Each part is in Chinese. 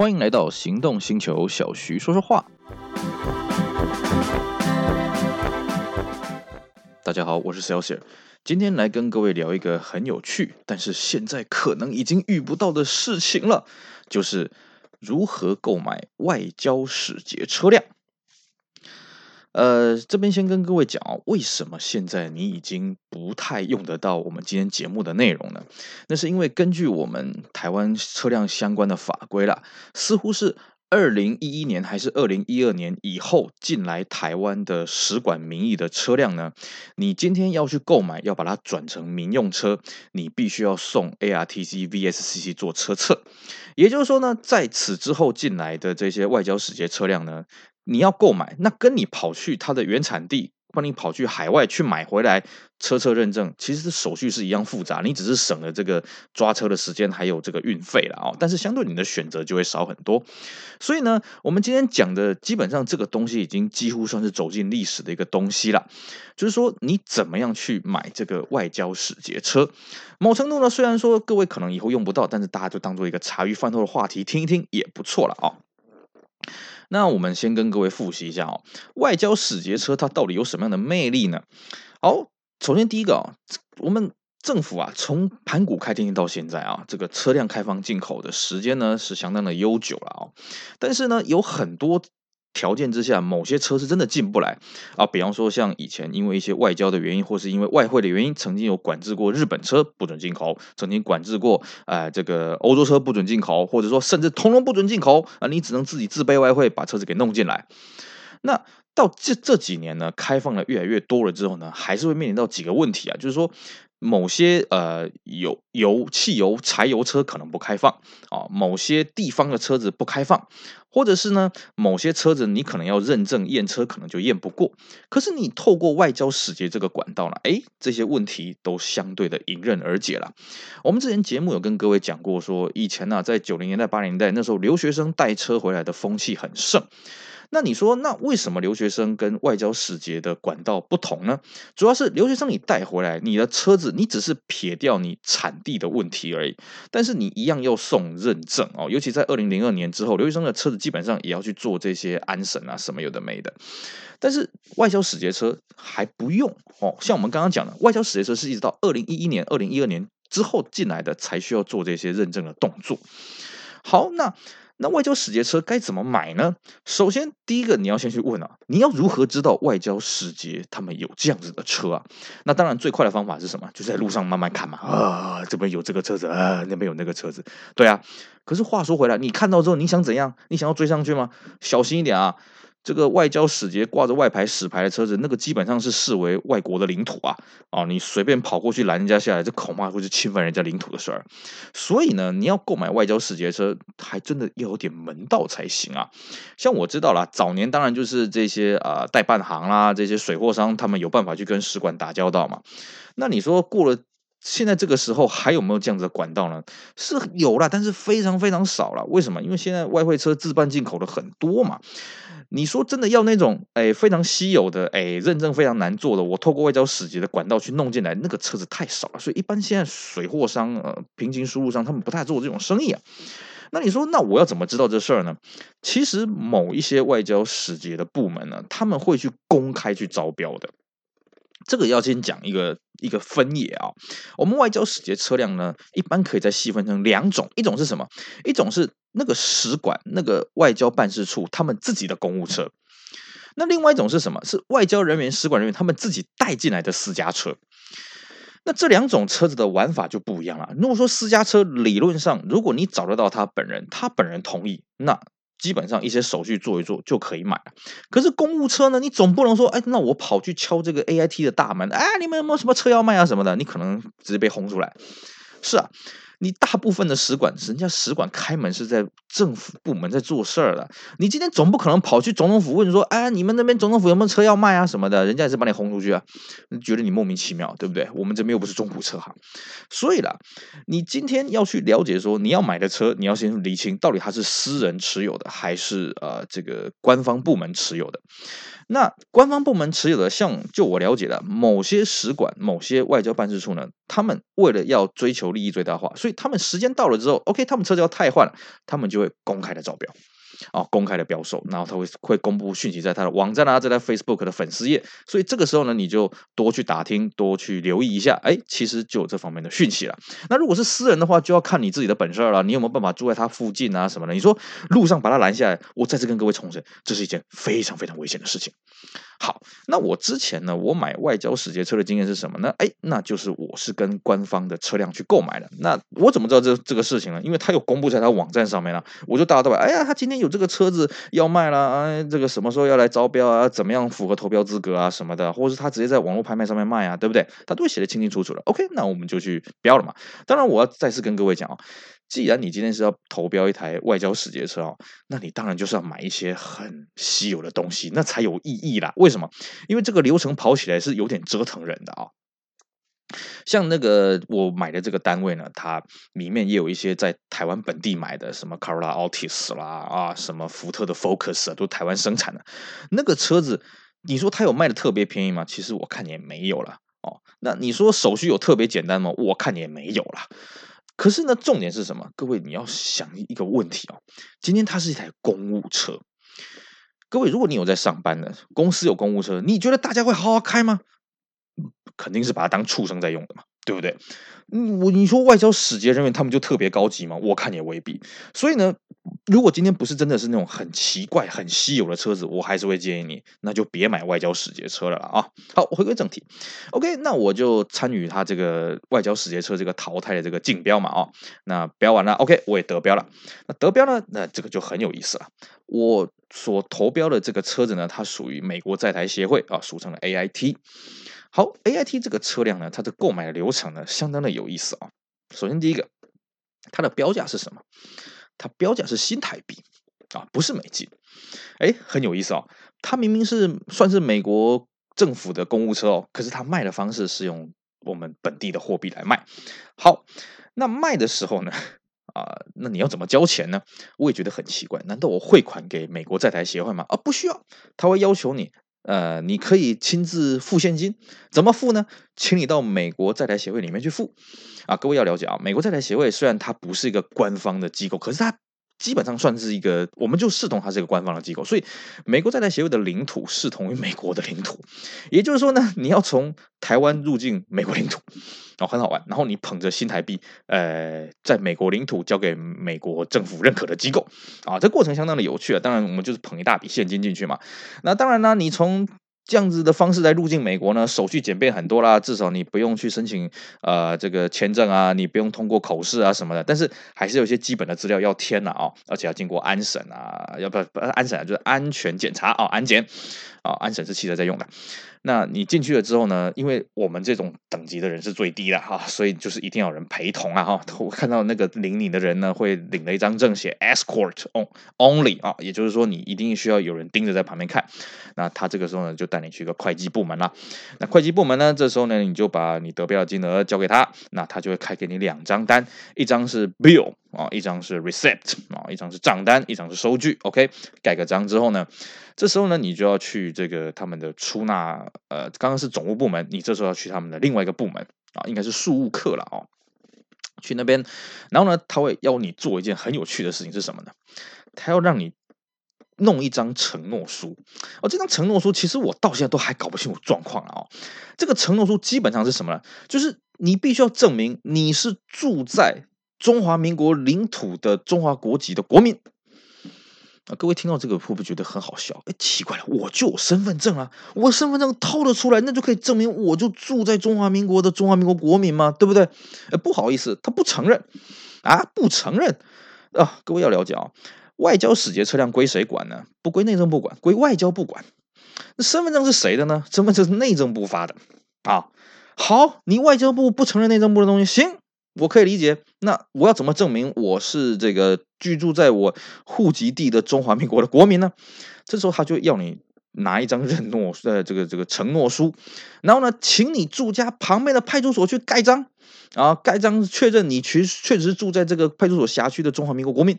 欢迎来到行动星球，小徐说说话。大家好，我是 Celsius，今天来跟各位聊一个很有趣，但是现在可能已经遇不到的事情了，就是如何购买外交使节车辆。呃，这边先跟各位讲哦，为什么现在你已经不太用得到我们今天节目的内容呢？那是因为根据我们台湾车辆相关的法规啦，似乎是二零一一年还是二零一二年以后进来台湾的使馆名义的车辆呢，你今天要去购买，要把它转成民用车，你必须要送 ARTC VSCC 做车测。也就是说呢，在此之后进来的这些外交使节车辆呢。你要购买，那跟你跑去它的原产地，帮你跑去海外去买回来车车认证，其实手续是一样复杂，你只是省了这个抓车的时间，还有这个运费了啊。但是相对你的选择就会少很多。所以呢，我们今天讲的基本上这个东西已经几乎算是走进历史的一个东西了。就是说，你怎么样去买这个外交使节车？某程度呢，虽然说各位可能以后用不到，但是大家就当做一个茶余饭后的话题听一听也不错了啊。那我们先跟各位复习一下哦，外交使节车它到底有什么样的魅力呢？好，首先第一个啊，我们政府啊，从盘古开天到现在啊，这个车辆开放进口的时间呢是相当的悠久了啊，但是呢有很多。条件之下，某些车是真的进不来啊。比方说，像以前因为一些外交的原因，或是因为外汇的原因，曾经有管制过日本车不准进口，曾经管制过呃这个欧洲车不准进口，或者说甚至通通不准进口啊，你只能自己自备外汇把车子给弄进来。那到这这几年呢，开放的越来越多了之后呢，还是会面临到几个问题啊，就是说。某些呃油油汽油柴油车可能不开放啊，某些地方的车子不开放，或者是呢某些车子你可能要认证验车，可能就验不过。可是你透过外交使节这个管道呢，哎，这些问题都相对的迎刃而解了。我们之前节目有跟各位讲过说，以前呢、啊，在九零年代八零年代那时候，留学生带车回来的风气很盛。那你说，那为什么留学生跟外交使节的管道不同呢？主要是留学生你带回来，你的车子你只是撇掉你产地的问题而已，但是你一样要送认证哦。尤其在二零零二年之后，留学生的车子基本上也要去做这些安审啊，什么有的没的。但是外交使节车还不用哦，像我们刚刚讲的，外交使节车是一直到二零一一年、二零一二年之后进来的，才需要做这些认证的动作。好，那。那外交使节车该怎么买呢？首先，第一个你要先去问啊，你要如何知道外交使节他们有这样子的车啊？那当然最快的方法是什么？就在路上慢慢看嘛。啊，这边有这个车子啊，那边有那个车子。对啊。可是话说回来，你看到之后你想怎样？你想要追上去吗？小心一点啊！这个外交使节挂着外牌使牌的车子，那个基本上是视为外国的领土啊！啊，你随便跑过去拦人家下来，这恐怕会是侵犯人家领土的事儿。所以呢，你要购买外交使节车，还真的要有点门道才行啊！像我知道啦，早年当然就是这些啊、代办行啦，这些水货商，他们有办法去跟使馆打交道嘛。那你说过了现在这个时候，还有没有这样子的管道呢？是有啦，但是非常非常少了。为什么？因为现在外汇车自办进口的很多嘛。你说真的要那种诶非常稀有的诶认证非常难做的，我透过外交使节的管道去弄进来，那个车子太少了，所以一般现在水货商呃平行输入商他们不太做这种生意啊。那你说那我要怎么知道这事儿呢？其实某一些外交使节的部门呢，他们会去公开去招标的。这个要先讲一个一个分野啊，我们外交使节车辆呢，一般可以再细分成两种，一种是什么？一种是那个使馆那个外交办事处他们自己的公务车，那另外一种是什么？是外交人员、使馆人员他们自己带进来的私家车。那这两种车子的玩法就不一样了。如果说私家车，理论上如果你找得到他本人，他本人同意，那。基本上一些手续做一做就可以买了，可是公务车呢？你总不能说，哎，那我跑去敲这个 AIT 的大门，哎，你们有没有什么车要卖啊什么的？你可能直接被轰出来。是啊。你大部分的使馆，人家使馆开门是在政府部门在做事儿的。你今天总不可能跑去总统府问说，哎，你们那边总统府有没有车要卖啊什么的？人家也是把你轰出去啊，觉得你莫名其妙，对不对？我们这边又不是中古车行，所以啦，你今天要去了解说你要买的车，你要先厘清到底它是私人持有的还是呃这个官方部门持有的。那官方部门持有的，像就我了解的，某些使馆、某些外交办事处呢，他们为了要追求利益最大化，所以他们时间到了之后，OK，他们车子要汰换了，他们就会公开的招标。啊，公开的标售，然后他会会公布讯息在他的网站啊，在他 Facebook 的粉丝页，所以这个时候呢，你就多去打听，多去留意一下，哎，其实就有这方面的讯息了。那如果是私人的话，就要看你自己的本事了，你有没有办法住在他附近啊什么的？你说路上把他拦下来，我再次跟各位重申，这是一件非常非常危险的事情。好，那我之前呢，我买外交使节车的经验是什么呢？哎，那就是我是跟官方的车辆去购买的。那我怎么知道这这个事情呢？因为他有公布在他网站上面了，我就大摇大摆，哎呀，他今天有这个车子要卖了，哎，这个什么时候要来招标啊？怎么样符合投标资格啊什么的？或者是他直接在网络拍卖上面卖啊，对不对？他都写得清清楚楚的。OK，那我们就去标了嘛。当然，我要再次跟各位讲啊。既然你今天是要投标一台外交使节车哦，那你当然就是要买一些很稀有的东西，那才有意义啦。为什么？因为这个流程跑起来是有点折腾人的啊。像那个我买的这个单位呢，它里面也有一些在台湾本地买的，什么 Corolla Altis 啦啊，什么福特的 Focus 啊，都台湾生产的。那个车子，你说它有卖的特别便宜吗？其实我看也没有了哦。那你说手续有特别简单吗？我看也没有了。可是呢，重点是什么？各位，你要想一个问题哦。今天它是一台公务车，各位，如果你有在上班的，公司有公务车，你觉得大家会好好开吗？肯定是把它当畜生在用的嘛。对不对？我你说外交使节人员他们就特别高级吗？我看也未必。所以呢，如果今天不是真的是那种很奇怪、很稀有的车子，我还是会建议你，那就别买外交使节车了啊。好，回归正题。OK，那我就参与他这个外交使节车这个淘汰的这个竞标嘛啊。那标完了，OK，我也得标了。那得标呢，那这个就很有意思了。我所投标的这个车子呢，它属于美国在台协会啊，俗称的 AIT。好，AIT 这个车辆呢，它的购买流程呢，相当的有意思啊。首先，第一个，它的标价是什么？它标价是新台币啊，不是美金。哎，很有意思啊。它明明是算是美国政府的公务车哦，可是它卖的方式是用我们本地的货币来卖。好，那卖的时候呢，啊，那你要怎么交钱呢？我也觉得很奇怪。难道我汇款给美国在台协会吗？啊，不需要，他会要求你。呃，你可以亲自付现金，怎么付呢？请你到美国在台协会里面去付啊！各位要了解啊，美国在台协会虽然它不是一个官方的机构，可是它。基本上算是一个，我们就视同它是一个官方的机构，所以美国在台协会的领土视同于美国的领土，也就是说呢，你要从台湾入境美国领土，哦，很好玩。然后你捧着新台币，呃，在美国领土交给美国政府认可的机构，啊，这过程相当的有趣啊。当然，我们就是捧一大笔现金进去嘛。那当然呢，你从这样子的方式来入境美国呢，手续简便很多啦，至少你不用去申请呃这个签证啊，你不用通过口试啊什么的，但是还是有些基本的资料要填呐啊，而且要经过安审啊，要不不安审啊，就是安全检查啊，安检啊，安审是汽车在用的。那你进去了之后呢？因为我们这种等级的人是最低的哈，所以就是一定要有人陪同啊哈。我看到那个领你的人呢，会领了一张证写 escort on only 啊，也就是说你一定需要有人盯着在旁边看。那他这个时候呢，就带你去一个会计部门了。那会计部门呢，这时候呢，你就把你得标金额交给他，那他就会开给你两张单，一张是 bill 啊，一张是 receipt 啊，一张是账单，一张是收据。OK，盖个章之后呢，这时候呢，你就要去这个他们的出纳。呃，刚刚是总务部门，你这时候要去他们的另外一个部门啊，应该是庶务课了哦。去那边，然后呢，他会要你做一件很有趣的事情是什么呢？他要让你弄一张承诺书哦。这张承诺书其实我到现在都还搞不清楚状况啊。哦，这个承诺书基本上是什么呢？就是你必须要证明你是住在中华民国领土的中华国籍的国民啊。各位听到这个会不会觉得很好笑？哎，奇怪了，我就有身份证啊，我身份证掏得出来，那就可以证明我就住在中华民国的中华民国国民嘛，对不对？哎，不好意思，他不承认啊，不承认啊。各位要了解啊，外交使节车辆归谁管呢？不归内政部管，归外交部管。那身份证是谁的呢？身份证是内政部发的啊。好，你外交部不承认内政部的东西，行。我可以理解，那我要怎么证明我是这个居住在我户籍地的中华民国的国民呢？这时候他就要你拿一张认诺呃这个这个承诺书，然后呢，请你住家旁边的派出所去盖章，啊，盖章确认你确确实住在这个派出所辖区的中华民国国民。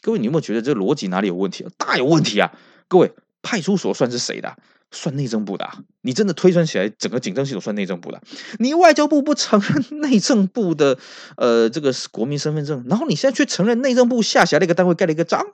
各位，你有没有觉得这逻辑哪里有问题？大有问题啊！各位。派出所算是谁的？算内政部的。你真的推算起来，整个警政系统算内政部的。你外交部不承认内政部的呃这个国民身份证，然后你现在却承认内政部下辖的一个单位盖了一个章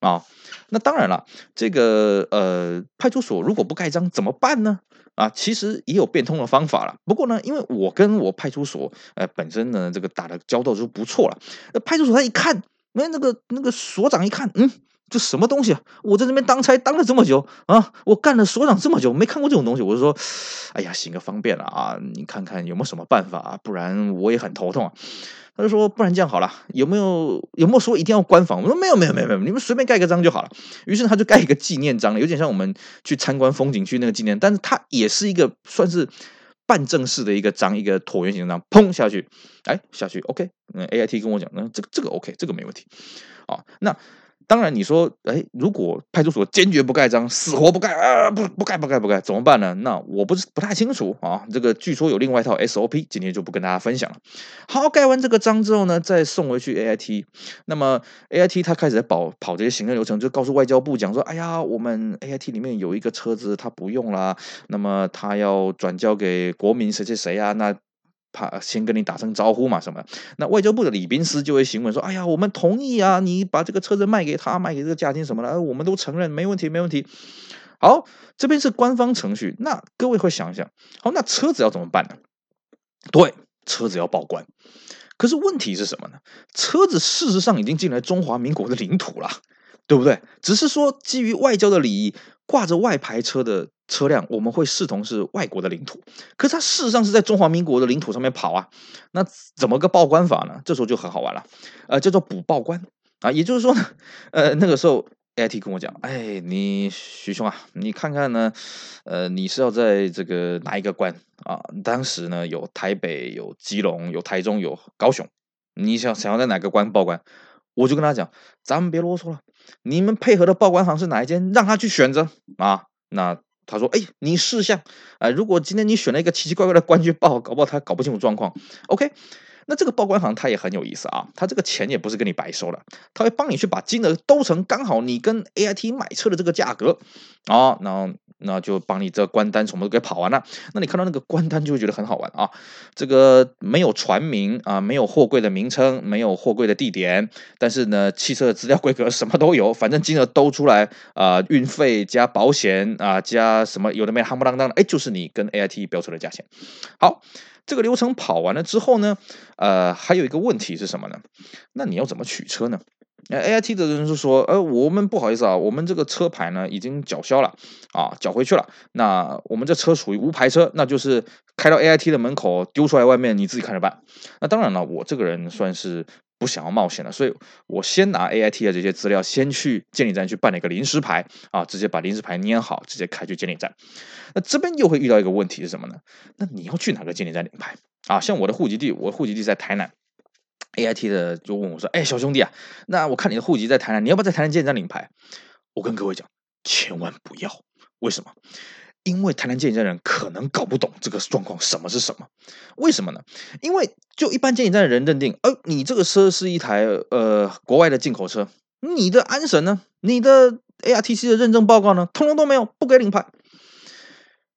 啊？那当然了，这个呃派出所如果不盖章怎么办呢？啊，其实也有变通的方法了。不过呢，因为我跟我派出所呃本身呢这个打的交道就不错了，那派出所他一看，那那个那个所长一看，嗯。这什么东西啊！我在这边当差当了这么久啊，我干了所长这么久，没看过这种东西。我就说，哎呀，行个方便了啊！你看看有没有什么办法啊？不然我也很头痛啊。他就说，不然这样好了，有没有有没有说一定要官方？我说没有没有没有没有，你们随便盖个章就好了。于是他就盖一个纪念章，有点像我们去参观风景区那个纪念，但是它也是一个算是半正式的一个章，一个椭圆形的章，砰下去，哎下去，OK，嗯，AIT 跟我讲，那这个这个 OK，这个没问题，啊，那。当然，你说，哎，如果派出所坚决不盖章，死活不盖啊，不不盖不盖不盖，怎么办呢？那我不是不太清楚啊。这个据说有另外一套 SOP，今天就不跟大家分享了。好，盖完这个章之后呢，再送回去 AIT。那么 AIT 他开始在跑跑这些行政流程，就告诉外交部讲说，哎呀，我们 AIT 里面有一个车子，他不用了，那么他要转交给国民谁谁谁啊？那。怕先跟你打声招呼嘛什么？那外交部的李宾司就会询问说：“哎呀，我们同意啊，你把这个车子卖给他，卖给这个家庭什么的，我们都承认，没问题，没问题。”好，这边是官方程序。那各位会想一想，好，那车子要怎么办呢？对，车子要报关。可是问题是什么呢？车子事实上已经进来中华民国的领土了，对不对？只是说基于外交的礼仪，挂着外牌车的。车辆我们会视同是外国的领土，可是它事实上是在中华民国的领土上面跑啊，那怎么个报关法呢？这时候就很好玩了，呃，叫做补报关啊，也就是说呢，呃，那个时候 AIT 跟我讲，哎，你徐兄啊，你看看呢，呃，你是要在这个哪一个关啊？当时呢有台北、有基隆、有台中、有高雄，你想想要在哪个关报关？我就跟他讲，咱们别啰嗦了，你们配合的报关行是哪一间，让他去选择啊，那。他说：“哎，你试下，啊，如果今天你选了一个奇奇怪怪的关去报，搞不好他搞不清楚状况。OK，那这个报关行他也很有意思啊，他这个钱也不是跟你白收了，他会帮你去把金额兜成刚好你跟 AIT 买车的这个价格啊，然后。”那就帮你这关单什么都给跑完了，那你看到那个关单就会觉得很好玩啊。这个没有船名啊，没有货柜的名称，没有货柜的地点，但是呢，汽车的资料规格什么都有，反正金额兜出来啊，运费加保险啊，加什么有的没夯不啷当的，哎，就是你跟 AIT 标出的价钱。好，这个流程跑完了之后呢，呃，还有一个问题是什么呢？那你要怎么取车呢？那 AIT 的人是说：“呃，我们不好意思啊，我们这个车牌呢已经缴销了啊，缴回去了。那我们这车属于无牌车，那就是开到 AIT 的门口丢出来外面，你自己看着办。那当然了，我这个人算是不想要冒险了，所以我先拿 AIT 的这些资料，先去监理站去办了一个临时牌啊，直接把临时牌粘好，直接开去监理站。那这边又会遇到一个问题是什么呢？那你要去哪个监理站领牌啊？像我的户籍地，我户籍地在台南。” A I T 的就问我说：“哎，小兄弟啊，那我看你的户籍在台南，你要不要在台南监理站领牌？”我跟各位讲，千万不要。为什么？因为台南监理站人可能搞不懂这个状况，什么是什么？为什么呢？因为就一般监理站的人认定，呃，你这个车是一台呃国外的进口车，你的安审呢，你的 A R T C 的认证报告呢，通通都没有，不给领牌。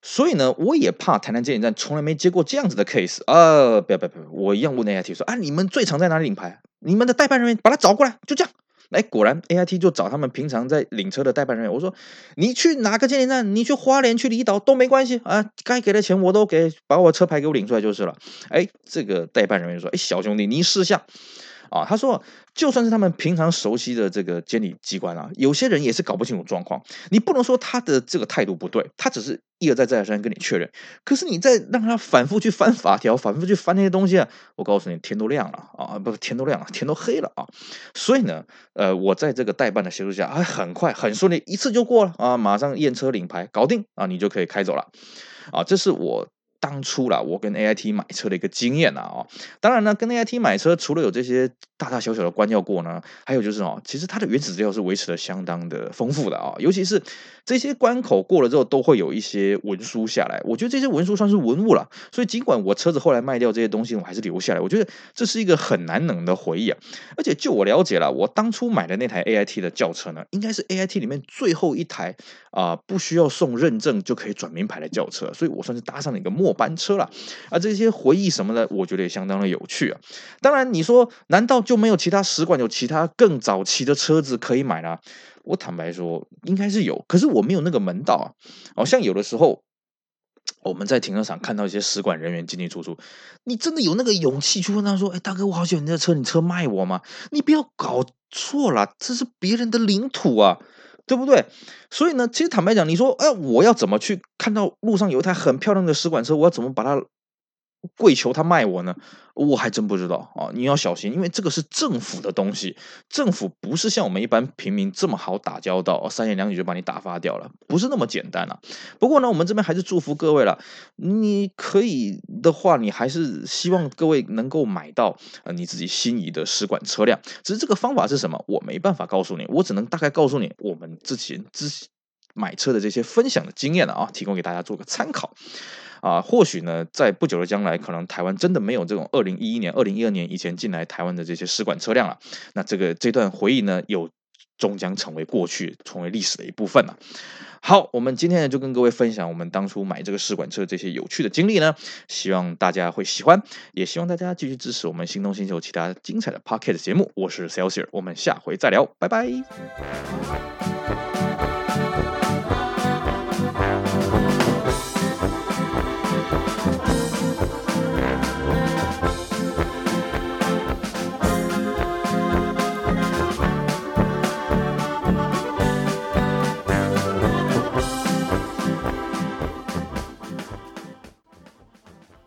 所以呢，我也怕台南监理站从来没接过这样子的 case 啊！不要不要不要，我一样问 AIT 说啊，你们最常在哪里领牌？你们的代办人员把他找过来，就这样。哎，果然 AIT 就找他们平常在领车的代办人员。我说你去哪个鉴定站？你去花莲、去离岛都没关系啊，该给的钱我都给，把我车牌给我领出来就是了。哎，这个代办人员说，哎，小兄弟，你试下。啊，他说，就算是他们平常熟悉的这个监理机关啊，有些人也是搞不清楚状况。你不能说他的这个态度不对，他只是一而再再而三跟你确认。可是你再让他反复去翻法条，反复去翻那些东西啊，我告诉你，天都亮了啊，不天都亮了，天都黑了啊。所以呢，呃，我在这个代办的协助下，还很快很顺利，一次就过了啊，马上验车领牌搞定啊，你就可以开走了啊。这是我当初啦，我跟 AIT 买车的一个经验啊，哦，当然呢，跟 AIT 买车除了有这些大大小小的关要过呢，还有就是哦，其实它的原始资料是维持的相当的丰富的啊，尤其是这些关口过了之后，都会有一些文书下来，我觉得这些文书算是文物了，所以尽管我车子后来卖掉这些东西，我还是留下来，我觉得这是一个很难能的回忆啊，而且就我了解了，我当初买的那台 AIT 的轿车呢，应该是 AIT 里面最后一台啊，不需要送认证就可以转名牌的轿车，所以我算是搭上了一个末末班车了，而这些回忆什么的，我觉得也相当的有趣啊。当然，你说难道就没有其他使馆有其他更早期的车子可以买呢？我坦白说，应该是有，可是我没有那个门道啊。好像有的时候我们在停车场看到一些使馆人员进进出出，你真的有那个勇气去问他说：“哎，大哥，我好喜欢你的车，你车卖我吗？”你不要搞错了，这是别人的领土啊。对不对？所以呢，其实坦白讲，你说，哎，我要怎么去看到路上有一台很漂亮的使馆车，我要怎么把它？跪求他卖我呢？我还真不知道啊！你要小心，因为这个是政府的东西，政府不是像我们一般平民这么好打交道，三言两语就把你打发掉了，不是那么简单啊。不过呢，我们这边还是祝福各位了。你可以的话，你还是希望各位能够买到呃你自己心仪的使馆车辆。只是这个方法是什么，我没办法告诉你，我只能大概告诉你我们之前之买车的这些分享的经验了啊，提供给大家做个参考。啊，或许呢，在不久的将来，可能台湾真的没有这种二零一一年、二零一二年以前进来台湾的这些使馆车辆了。那这个这段回忆呢，又终将成为过去，成为历史的一部分了。好，我们今天呢就跟各位分享我们当初买这个试管车这些有趣的经历呢，希望大家会喜欢，也希望大家继续支持我们心动星球其他精彩的 Pocket 节目。我是 Celsius，我们下回再聊，拜拜。